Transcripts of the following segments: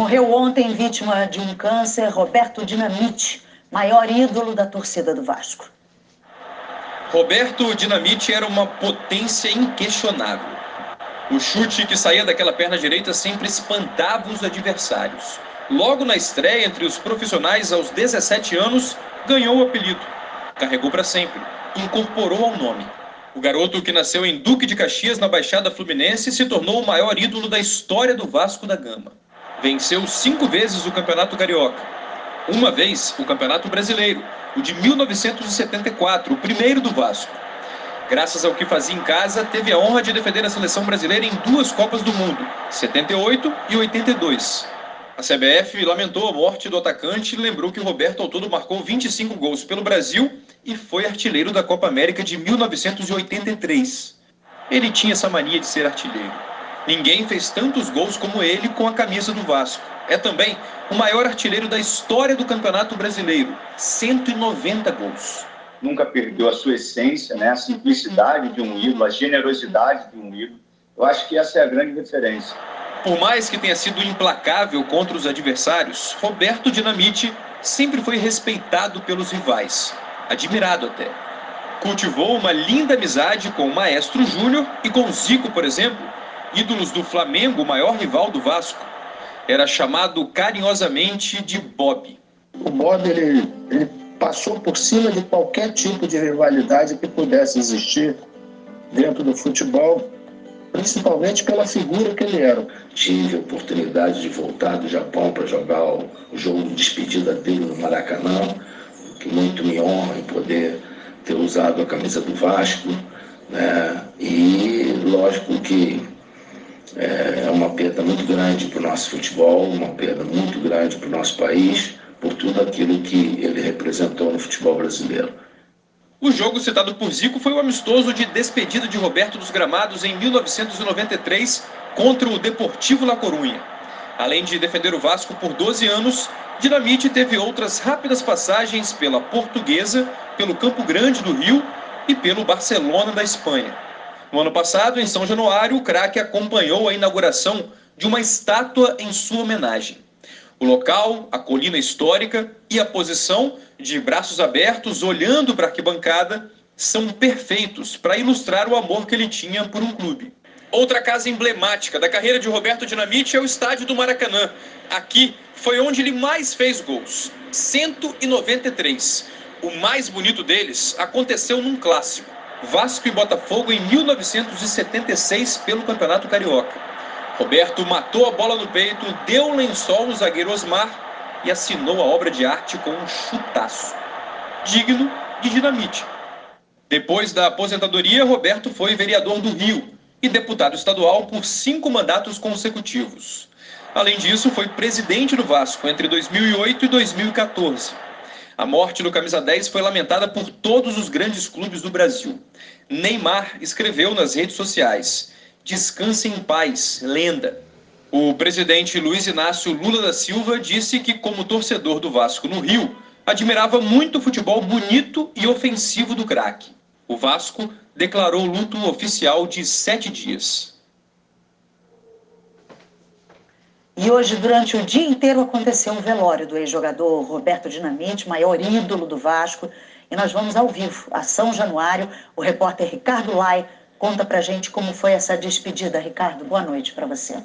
Morreu ontem vítima de um câncer Roberto Dinamite, maior ídolo da torcida do Vasco. Roberto Dinamite era uma potência inquestionável. O chute que saía daquela perna direita sempre espantava os adversários. Logo na estreia entre os profissionais aos 17 anos, ganhou o apelido. Carregou para sempre, incorporou ao nome. O garoto que nasceu em Duque de Caxias, na Baixada Fluminense, se tornou o maior ídolo da história do Vasco da Gama. Venceu cinco vezes o Campeonato Carioca. Uma vez o Campeonato Brasileiro, o de 1974, o primeiro do Vasco. Graças ao que fazia em casa, teve a honra de defender a seleção brasileira em duas Copas do Mundo, 78 e 82. A CBF lamentou a morte do atacante e lembrou que Roberto ao todo marcou 25 gols pelo Brasil e foi artilheiro da Copa América de 1983. Ele tinha essa mania de ser artilheiro. Ninguém fez tantos gols como ele com a camisa do Vasco. É também o maior artilheiro da história do Campeonato Brasileiro, 190 gols. Nunca perdeu a sua essência, né? a simplicidade de um ídolo, a generosidade de um ídolo. Eu acho que essa é a grande referência. Por mais que tenha sido implacável contra os adversários, Roberto Dinamite sempre foi respeitado pelos rivais, admirado até. Cultivou uma linda amizade com o Maestro Júnior e com Zico, por exemplo, ídolos do Flamengo, o maior rival do Vasco. Era chamado carinhosamente de Bob. O Bob ele, ele passou por cima de qualquer tipo de rivalidade que pudesse existir dentro do futebol principalmente pela figura que ele era. Tive a oportunidade de voltar do Japão para jogar o, jogo de despedida dele no Maracanã, que muito me honra em poder ter usado a camisa do Vasco. Né? E lógico que é, é uma perda muito grande para o nosso futebol, uma perda muito grande para o nosso país, por tudo aquilo que ele representou no futebol brasileiro. O jogo citado por Zico foi o amistoso de despedida de Roberto dos Gramados em 1993 contra o Deportivo La Corunha. Além de defender o Vasco por 12 anos, Dinamite teve outras rápidas passagens pela Portuguesa, pelo Campo Grande do Rio e pelo Barcelona da Espanha. No ano passado, em São Januário, o craque acompanhou a inauguração de uma estátua em sua homenagem. O local, a colina histórica e a posição de braços abertos olhando para a arquibancada são perfeitos para ilustrar o amor que ele tinha por um clube. Outra casa emblemática da carreira de Roberto Dinamite é o estádio do Maracanã. Aqui foi onde ele mais fez gols, 193. O mais bonito deles aconteceu num clássico, Vasco e Botafogo em 1976 pelo Campeonato Carioca. Roberto matou a bola no peito, deu um lençol no zagueiro Osmar e assinou a obra de arte com um chutaço. Digno de dinamite. Depois da aposentadoria, Roberto foi vereador do Rio e deputado estadual por cinco mandatos consecutivos. Além disso, foi presidente do Vasco entre 2008 e 2014. A morte do camisa 10 foi lamentada por todos os grandes clubes do Brasil. Neymar escreveu nas redes sociais: Descanse em paz, lenda. O presidente Luiz Inácio Lula da Silva disse que, como torcedor do Vasco no Rio, admirava muito o futebol bonito e ofensivo do craque. O Vasco declarou luto oficial de sete dias. E hoje, durante o dia inteiro, aconteceu um velório do ex-jogador Roberto Dinamite, maior ídolo do Vasco. E nós vamos ao vivo, a São Januário. O repórter Ricardo Lai Conta pra gente como foi essa despedida, Ricardo. Boa noite para você.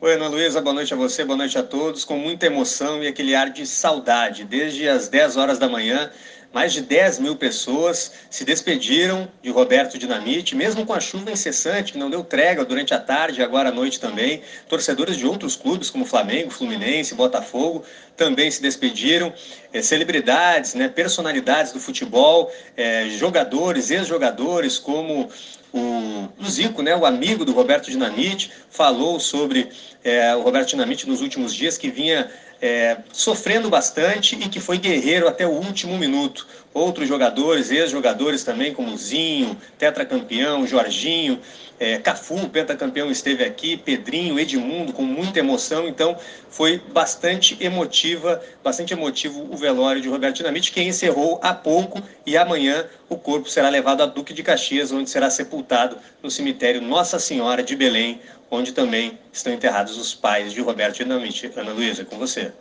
Oi, Ana Luísa, boa noite a você, boa noite a todos. Com muita emoção e aquele ar de saudade. Desde as 10 horas da manhã, mais de 10 mil pessoas se despediram de Roberto Dinamite, mesmo com a chuva incessante, que não deu trégua durante a tarde e agora à noite também. Torcedores de outros clubes, como Flamengo, Fluminense, Botafogo, também se despediram. É, celebridades, né, personalidades do futebol, é, jogadores, ex-jogadores, como o, Zico, né, o amigo do Roberto Dinamite, falou sobre é, o Roberto Dinamite nos últimos dias, que vinha é, sofrendo bastante e que foi guerreiro até o último minuto. Outros jogadores, ex-jogadores também, como Zinho, tetracampeão, Jorginho, é, Cafu, pentacampeão, esteve aqui, Pedrinho, Edmundo, com muita emoção. Então, foi bastante emotiva, bastante emotivo o velório de Roberto Dinamite, que encerrou há pouco e amanhã o corpo será levado a Duque de Caxias, onde será sepultado no cemitério Nossa Senhora de Belém, onde também estão enterrados os pais de Roberto Dinamite. Ana Luísa, com você.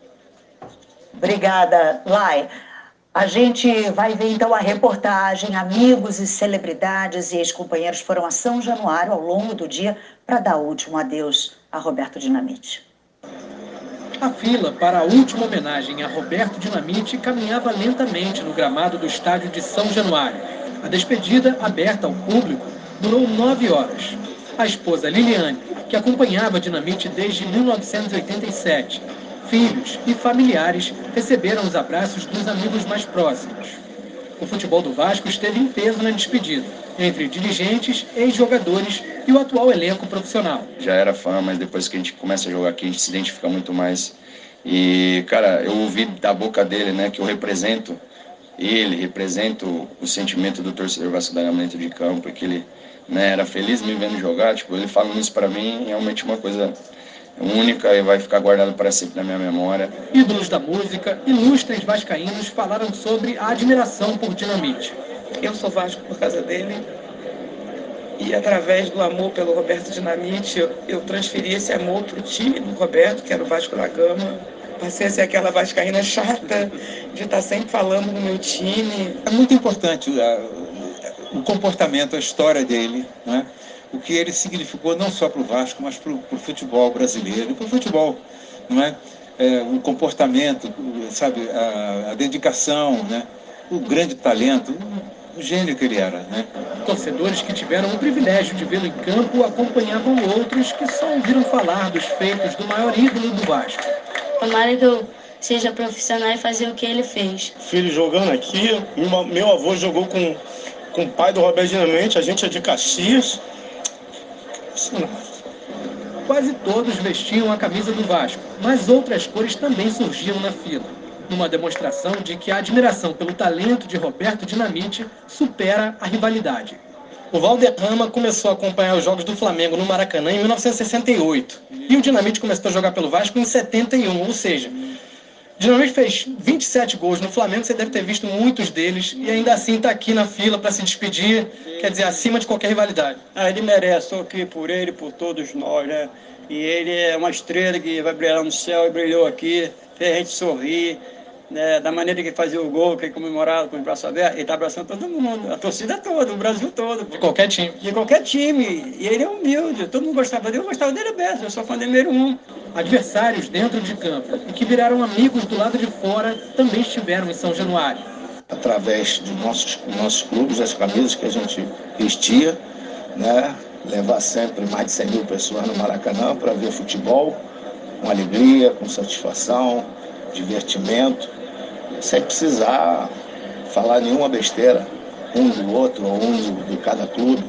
Obrigada, Lai. A gente vai ver então a reportagem. Amigos e celebridades e ex-companheiros foram a São Januário ao longo do dia para dar o último adeus a Roberto Dinamite. A fila para a última homenagem a Roberto Dinamite caminhava lentamente no gramado do estádio de São Januário. A despedida, aberta ao público, durou nove horas. A esposa Liliane, que acompanhava Dinamite desde 1987, filhos e familiares receberam os abraços dos amigos mais próximos. O futebol do Vasco esteve em peso na despedida, entre dirigentes, ex-jogadores e o atual elenco profissional. Já era fã, mas depois que a gente começa a jogar aqui, a gente se identifica muito mais. E, cara, eu ouvi da boca dele, né, que eu represento ele, represento o sentimento do torcedor Gama dentro de campo, que ele né, era feliz me vendo jogar. Tipo, ele falando isso para mim, é realmente uma coisa única e vai ficar guardado para sempre na minha memória. Ídolos da música, ilustres vascaínos falaram sobre a admiração por Dinamite. Eu sou Vasco por causa dele e através do amor pelo Roberto Dinamite eu, eu transferi esse amor para o time do Roberto, que era o Vasco da Gama. Passei a ser aquela vascaína chata de estar sempre falando no meu time. É muito importante o comportamento, a história dele, né? O que ele significou não só para o Vasco, mas para o futebol brasileiro, para o futebol, não é? é? o comportamento, sabe, a, a, dedicação, né? o grande talento, o gênio que ele era. Né? Torcedores que tiveram o privilégio de vê-lo em campo acompanhavam outros que só ouviram falar dos feitos do maior ídolo do Vasco. Tomara que eu seja profissional e fazer o que ele fez. Filho jogando aqui, meu avô jogou com, com o pai do Roberto Dinamente, a gente é de Caxias, Quase todos vestiam a camisa do Vasco, mas outras cores também surgiam na fila, numa demonstração de que a admiração pelo talento de Roberto Dinamite supera a rivalidade. O Valderrama começou a acompanhar os jogos do Flamengo no Maracanã em 1968 e o Dinamite começou a jogar pelo Vasco em 71, ou seja, Dinamite fez 27 gols no Flamengo, você deve ter visto muitos deles, e ainda assim está aqui na fila para se despedir, quer dizer, acima de qualquer rivalidade. Ah, ele merece, estou aqui por ele, por todos nós, né? E ele é uma estrela que vai brilhar no céu e brilhou aqui, fez a gente sorrir, né, da maneira que fazia o gol, que ele comemorava com o braço aberto, ele está abraçando todo mundo, a torcida toda, o Brasil todo. De qualquer time. De qualquer time. E ele é humilde, todo mundo gostava dele, eu gostava dele aberto, eu sou fã dele número um. Adversários dentro de campo e que viraram amigos do lado de fora também estiveram em São Januário. Através de nossos, nossos clubes, as camisas que a gente vestia, né? levar sempre mais de 100 mil pessoas no Maracanã para ver futebol com alegria, com satisfação, divertimento sem precisar falar nenhuma besteira, um do outro ou um de cada clube.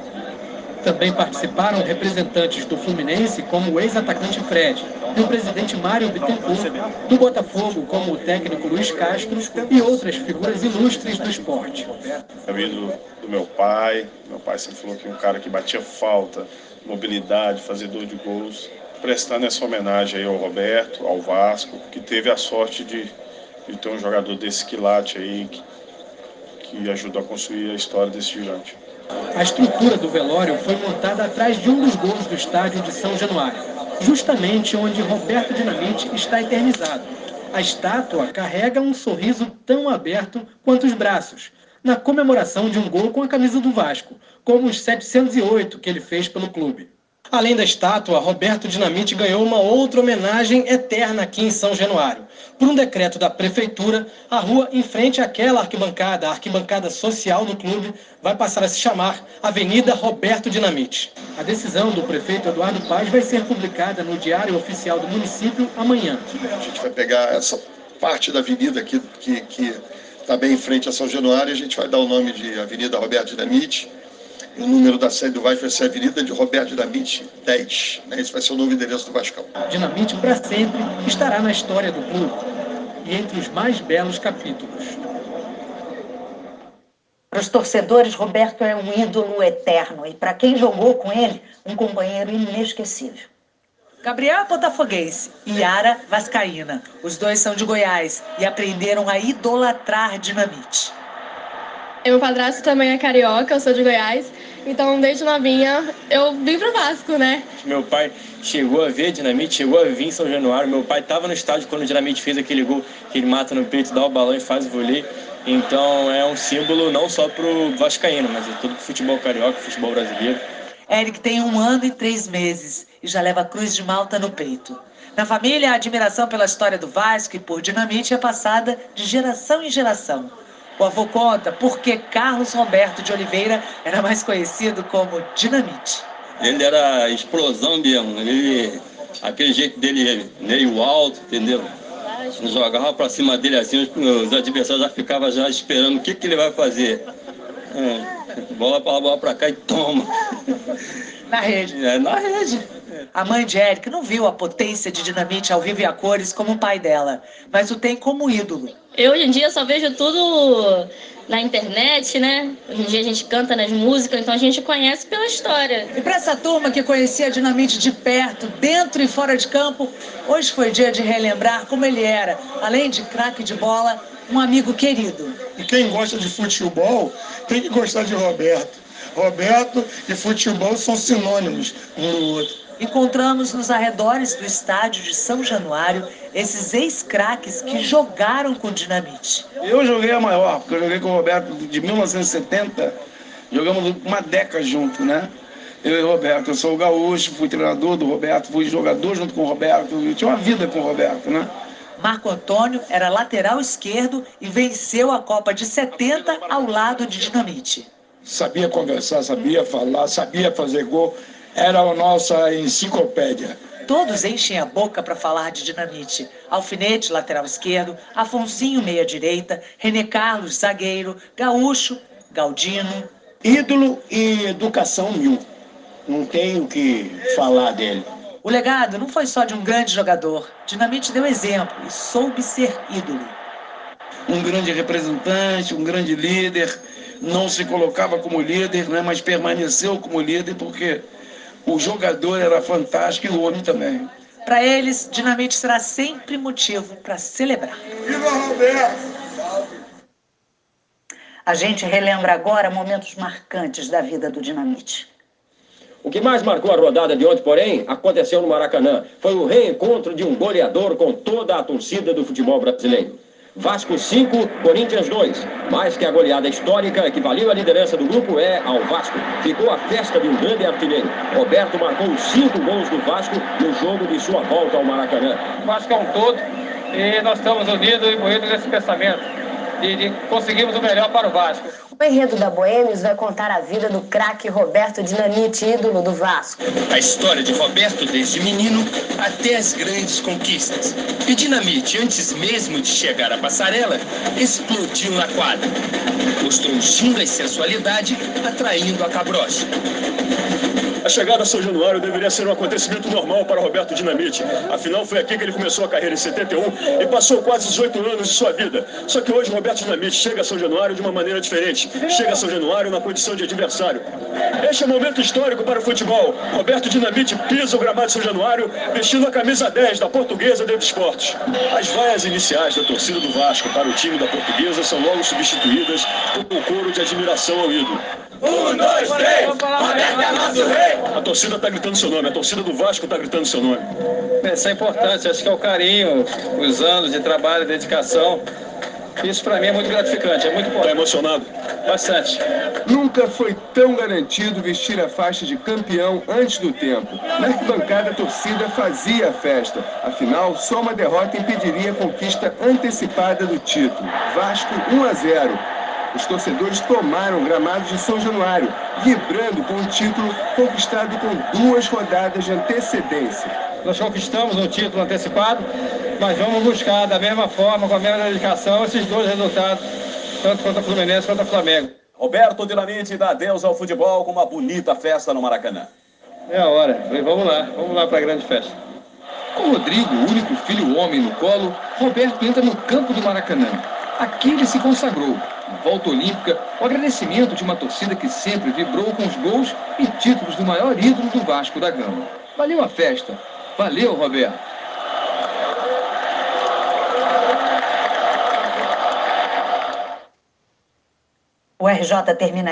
Também participaram representantes do Fluminense, como o ex-atacante Fred, do presidente Mário Bittencourt, do Botafogo, como o técnico Luiz Castro e outras figuras ilustres do esporte. Amigo do meu pai, meu pai sempre falou que um cara que batia falta, mobilidade, fazedor de gols, prestando essa homenagem aí ao Roberto, ao Vasco, que teve a sorte de e ter um jogador desse quilate aí que, que ajudou a construir a história desse gigante. A estrutura do velório foi montada atrás de um dos gols do estádio de São Januário, justamente onde Roberto Dinamite está eternizado. A estátua carrega um sorriso tão aberto quanto os braços, na comemoração de um gol com a camisa do Vasco, como os 708 que ele fez pelo clube. Além da estátua, Roberto Dinamite ganhou uma outra homenagem eterna aqui em São Januário. Por um decreto da prefeitura, a rua em frente àquela arquibancada, a arquibancada social do clube, vai passar a se chamar Avenida Roberto Dinamite. A decisão do prefeito Eduardo Paz vai ser publicada no Diário Oficial do município amanhã. A gente vai pegar essa parte da avenida aqui que está bem em frente a São Januário e a gente vai dar o nome de Avenida Roberto Dinamite o número da sede do Vasco vai ser a Avenida de Roberto Dinamite 10. Né? Esse vai ser o novo endereço do Vascão. Dinamite para sempre estará na história do clube e entre os mais belos capítulos. Para os torcedores, Roberto é um ídolo eterno e para quem jogou com ele, um companheiro inesquecível. Gabriel é botafoguense e Yara vascaína. Os dois são de Goiás e aprenderam a idolatrar dinamite. Meu padrasto também é carioca, eu sou de Goiás. Então, desde novinha, eu vim pro Vasco, né? Meu pai chegou a ver Dinamite, chegou a vir em São Januário. Meu pai estava no estádio quando o Dinamite fez aquele gol que ele mata no peito, dá o balão e faz o vôlei. Então, é um símbolo não só pro vascaíno, mas é todo pro futebol carioca, futebol brasileiro. Eric tem um ano e três meses e já leva a cruz de malta no peito. Na família, a admiração pela história do Vasco e por Dinamite é passada de geração em geração. O avô conta porque Carlos Roberto de Oliveira era mais conhecido como Dinamite. Ele era explosão mesmo, ele, aquele jeito dele meio alto, entendeu? Jogava para cima dele assim, os, adversários já ficavam já esperando o que, que ele vai fazer. É, bola para bola para cá e toma. Na rede. É, na rede. A mãe de Eric não viu a potência de Dinamite ao vivo e a cores como o pai dela, mas o tem como ídolo. Eu hoje em dia só vejo tudo na internet, né? Hoje em dia a gente canta nas músicas, então a gente conhece pela história. E para essa turma que conhecia Dinamite de perto, dentro e fora de campo, hoje foi dia de relembrar como ele era, além de craque de bola, um amigo querido. E quem gosta de futebol tem que gostar de Roberto. Roberto e futebol são sinônimos um do outro. Encontramos nos arredores do estádio de São Januário esses ex-craques que jogaram com dinamite. Eu joguei a maior, porque eu joguei com o Roberto de 1970. Jogamos uma década junto, né? Eu e o Roberto. Eu sou o gaúcho, fui treinador do Roberto, fui jogador junto com o Roberto. Eu tinha uma vida com o Roberto, né? Marco Antônio era lateral esquerdo e venceu a Copa de 70 ao lado de Dinamite. Sabia conversar, sabia falar, sabia fazer gol era a nossa enciclopédia. Todos enchem a boca para falar de dinamite. Alfinete, lateral esquerdo, Afonsinho, meia direita, René Carlos, zagueiro, Gaúcho, Galdino. Ídolo e educação mil. Não tenho o que falar dele. O legado não foi só de um grande jogador. Dinamite deu exemplo e soube ser ídolo. Um grande representante, um grande líder. Não se colocava como líder, né, mas permaneceu como líder porque o jogador era fantástico e o homem também. Para eles, Dinamite será sempre motivo para celebrar. Viva Roberto! A gente relembra agora momentos marcantes da vida do Dinamite. O que mais marcou a rodada de ontem, porém, aconteceu no Maracanã. Foi o reencontro de um goleador com toda a torcida do futebol brasileiro. Vasco 5, Corinthians 2. Mais que a goleada histórica que valeu a liderança do grupo é ao Vasco. Ficou a festa de um grande artilheiro. Roberto marcou cinco gols do Vasco no jogo de sua volta ao Maracanã. O Vasco é um todo e nós estamos unidos e moídos nesse pensamento de, conseguirmos o melhor para o Vasco. O enredo da Boêmios vai contar a vida do craque Roberto Dinamite, ídolo do Vasco. A história de Roberto desde menino até as grandes conquistas. E Dinamite, antes mesmo de chegar à passarela, explodiu na quadra. Mostrou ginga e sensualidade, atraindo a cabrocha. A chegada a São Januário deveria ser um acontecimento normal para Roberto Dinamite. Afinal, foi aqui que ele começou a carreira em 71 e passou quase 18 anos de sua vida. Só que hoje Roberto Dinamite chega a São Januário de uma maneira diferente. Chega a São Januário na condição de adversário. Este é um momento histórico para o futebol. Roberto Dinamite pisa o gramado de São Januário vestindo a camisa 10 da Portuguesa Dentro Esportes. As vaias iniciais da torcida do Vasco para o time da Portuguesa são logo substituídas por um coro de admiração ao ídolo. Um, dois, três, Roberto é nosso rei! A torcida está gritando seu nome, a torcida do Vasco está gritando seu nome. Isso é importante, acho que é o carinho, os anos de trabalho, dedicação. Isso para mim é muito gratificante, é muito importante. Está emocionado? Bastante. Nunca foi tão garantido vestir a faixa de campeão antes do tempo. Na arquibancada, a torcida fazia a festa. Afinal, só uma derrota impediria a conquista antecipada do título. Vasco 1 a 0 os torcedores tomaram gramados de São Januário, vibrando com o título conquistado com duas rodadas de antecedência. Nós conquistamos um título antecipado, mas vamos buscar da mesma forma, com a mesma dedicação, esses dois resultados, tanto contra o Fluminense quanto o Flamengo. Roberto Dinamite dá adeus ao futebol com uma bonita festa no Maracanã. É a hora, vamos lá, vamos lá para a grande festa. Com Rodrigo, o único filho homem no colo, Roberto entra no campo do Maracanã. Aqui ele se consagrou. Na volta olímpica, o agradecimento de uma torcida que sempre vibrou com os gols e títulos do maior ídolo do Vasco da Gama. Valeu a festa. Valeu, Roberto. O RJ termina